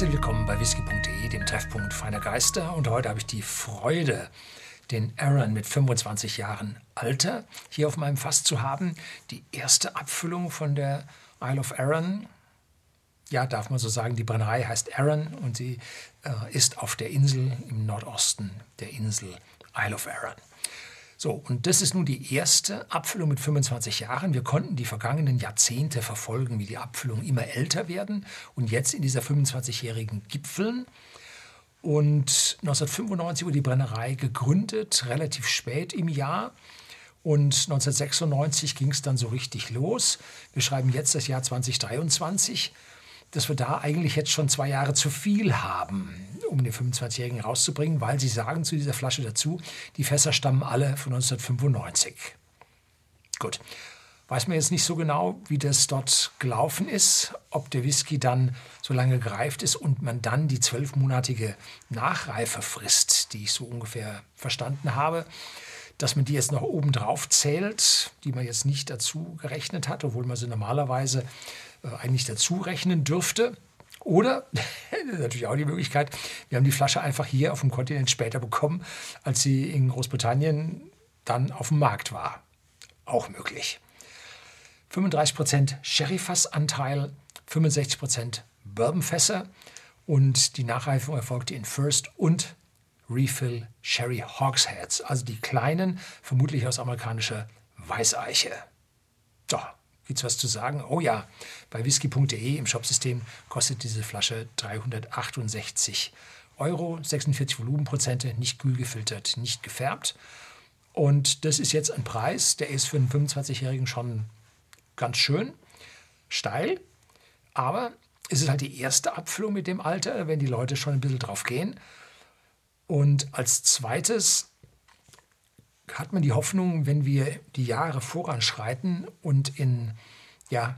Herzlich willkommen bei whisky.de, dem Treffpunkt feiner Geister. Und heute habe ich die Freude, den Aaron mit 25 Jahren Alter hier auf meinem Fass zu haben. Die erste Abfüllung von der Isle of Arran. Ja, darf man so sagen, die Brennerei heißt Arran und sie äh, ist auf der Insel im Nordosten der Insel Isle of Arran. So, und das ist nun die erste Abfüllung mit 25 Jahren. Wir konnten die vergangenen Jahrzehnte verfolgen, wie die Abfüllungen immer älter werden und jetzt in dieser 25-jährigen Gipfeln. Und 1995 wurde die Brennerei gegründet, relativ spät im Jahr. Und 1996 ging es dann so richtig los. Wir schreiben jetzt das Jahr 2023 dass wir da eigentlich jetzt schon zwei Jahre zu viel haben, um den 25-Jährigen rauszubringen, weil sie sagen zu dieser Flasche dazu, die Fässer stammen alle von 1995. Gut. Weiß man jetzt nicht so genau, wie das dort gelaufen ist, ob der Whisky dann so lange gereift ist und man dann die zwölfmonatige Nachreifefrist, die ich so ungefähr verstanden habe, dass man die jetzt noch oben drauf zählt, die man jetzt nicht dazu gerechnet hat, obwohl man sie normalerweise äh, eigentlich dazu rechnen dürfte. Oder, natürlich auch die Möglichkeit, wir haben die Flasche einfach hier auf dem Kontinent später bekommen, als sie in Großbritannien dann auf dem Markt war. Auch möglich. 35% Sherryfassanteil, 65% Bourbonfässer und die Nachreifung erfolgte in First und Refill Sherry Hogsheads, also die kleinen, vermutlich aus amerikanischer Weißeiche. So, Gibt es was zu sagen? Oh ja, bei whisky.de im Shopsystem kostet diese Flasche 368 Euro, 46 Volumenprozente, nicht kühl gefiltert, nicht gefärbt. Und das ist jetzt ein Preis, der ist für einen 25-Jährigen schon ganz schön steil. Aber es ist halt die erste Abfüllung mit dem Alter, wenn die Leute schon ein bisschen drauf gehen. Und als zweites hat man die Hoffnung, wenn wir die Jahre voranschreiten und in ja,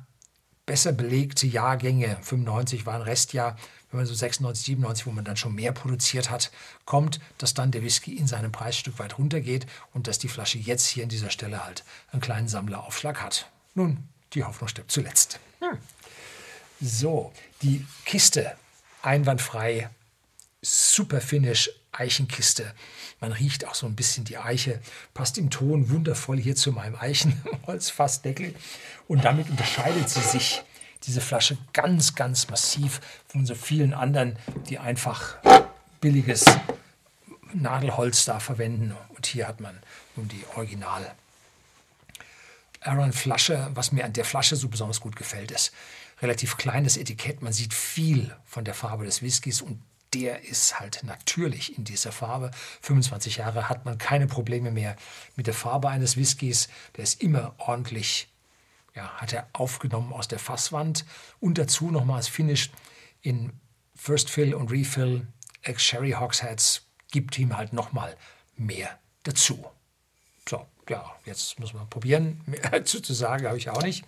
besser belegte Jahrgänge, 95 war ein Restjahr, wenn man so 96, 97, wo man dann schon mehr produziert hat, kommt, dass dann der Whisky in seinem Preis ein Stück weit runtergeht und dass die Flasche jetzt hier an dieser Stelle halt einen kleinen Sammleraufschlag hat. Nun, die Hoffnung stirbt zuletzt. Hm. So, die Kiste einwandfrei, super Finish, Eichenkiste. Man riecht auch so ein bisschen die Eiche, passt im Ton wundervoll hier zu meinem Eichenholzfassdeckel. Und damit unterscheidet sie sich, diese Flasche, ganz, ganz massiv von so vielen anderen, die einfach billiges Nadelholz da verwenden. Und hier hat man nun die Original Aaron Flasche. Was mir an der Flasche so besonders gut gefällt, ist relativ kleines Etikett. Man sieht viel von der Farbe des Whiskys und der ist halt natürlich in dieser Farbe. 25 Jahre hat man keine Probleme mehr mit der Farbe eines Whiskys. Der ist immer ordentlich, ja, hat er aufgenommen aus der Fasswand und dazu nochmals finished in First Fill und Refill Ex-Sherry Hogsheads gibt ihm halt nochmal mehr dazu. So, ja, jetzt muss man probieren. Mehr dazu zu sagen habe ich auch nicht.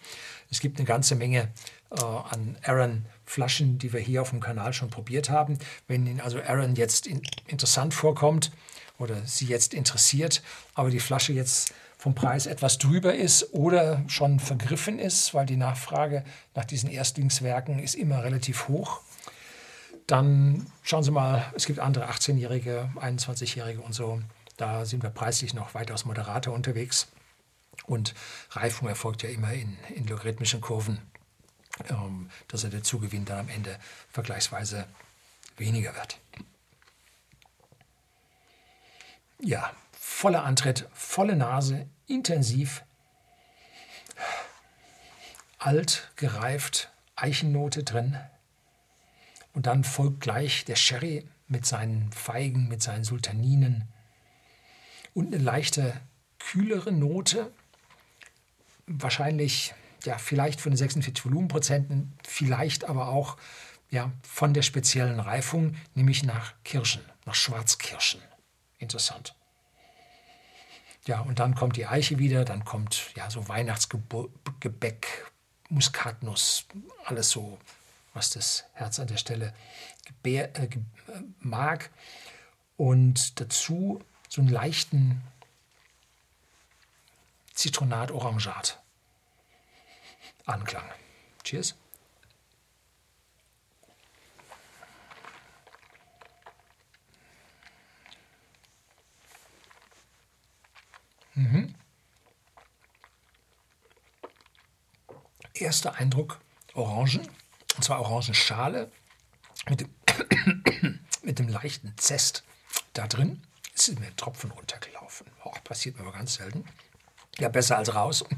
Es gibt eine ganze Menge äh, an Aaron Flaschen, die wir hier auf dem Kanal schon probiert haben. Wenn Ihnen also Aaron jetzt in, interessant vorkommt oder Sie jetzt interessiert, aber die Flasche jetzt vom Preis etwas drüber ist oder schon vergriffen ist, weil die Nachfrage nach diesen Erstlingswerken ist immer relativ hoch, dann schauen Sie mal, es gibt andere 18-Jährige, 21-Jährige und so. Da sind wir preislich noch weitaus moderater unterwegs. Und Reifung erfolgt ja immer in, in logarithmischen Kurven ähm, dass er der Zugewinn dann am Ende vergleichsweise weniger wird. Ja, voller Antritt, volle Nase, intensiv, alt, gereift, Eichennote drin. Und dann folgt gleich der Sherry mit seinen Feigen, mit seinen Sultaninen und eine leichte, kühlere Note, wahrscheinlich ja, vielleicht von den 46 Volumenprozenten, vielleicht aber auch ja, von der speziellen Reifung, nämlich nach Kirschen, nach Schwarzkirschen. Interessant. Ja, und dann kommt die Eiche wieder, dann kommt ja so Weihnachtsgebäck, Muskatnuss, alles so, was das Herz an der Stelle gebär, äh, mag. Und dazu so einen leichten Zitronat-Orangeat-Anklang. Cheers. Mhm. Erster Eindruck: Orangen, und zwar Orangenschale mit dem, mit dem leichten Zest da drin. Ist mir Tropfen runtergelaufen. Oh, passiert mir aber ganz selten. Ja, besser als raus.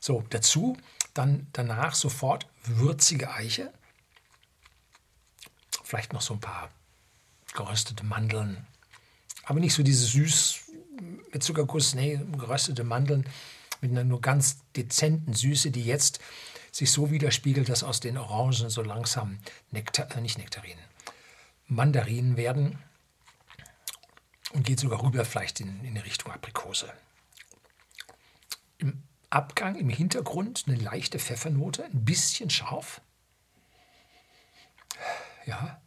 So, dazu dann danach sofort würzige Eiche. Vielleicht noch so ein paar geröstete Mandeln. Aber nicht so diese süß mit Zuckerguss, nee, geröstete Mandeln mit einer nur ganz dezenten Süße, die jetzt sich so widerspiegelt, dass aus den Orangen so langsam Nektar, äh, nicht Nektarinen, Mandarinen werden und geht sogar rüber vielleicht in, in Richtung Aprikose. Im Abgang, im Hintergrund eine leichte Pfeffernote, ein bisschen scharf. Ja.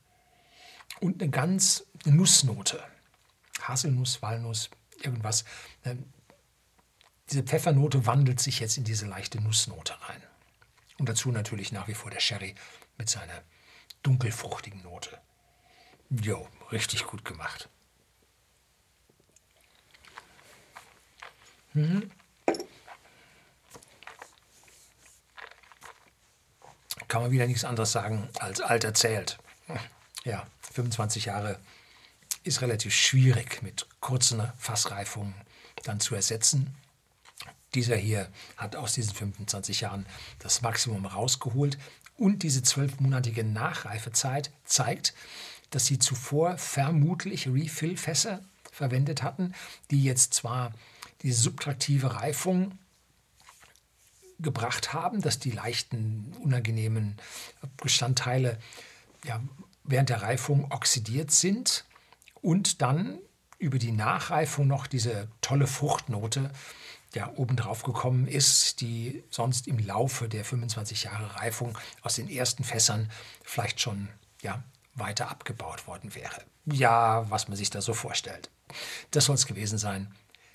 Und eine ganz eine Nussnote. Haselnuss, Walnuss, irgendwas. Ähm, diese Pfeffernote wandelt sich jetzt in diese leichte Nussnote rein. Und dazu natürlich nach wie vor der Sherry mit seiner dunkelfruchtigen Note. Jo, richtig gut gemacht. Mhm. Kann man wieder nichts anderes sagen als alt erzählt. Ja, 25 Jahre ist relativ schwierig mit kurzen Fassreifungen dann zu ersetzen. Dieser hier hat aus diesen 25 Jahren das Maximum rausgeholt und diese zwölfmonatige Nachreifezeit zeigt, dass sie zuvor vermutlich Refill-Fässer verwendet hatten, die jetzt zwar diese subtraktive Reifung gebracht haben, dass die leichten, unangenehmen Bestandteile ja, während der Reifung oxidiert sind und dann über die Nachreifung noch diese tolle Fruchtnote ja, obendrauf gekommen ist, die sonst im Laufe der 25 Jahre Reifung aus den ersten Fässern vielleicht schon ja, weiter abgebaut worden wäre. Ja, was man sich da so vorstellt. Das soll es gewesen sein.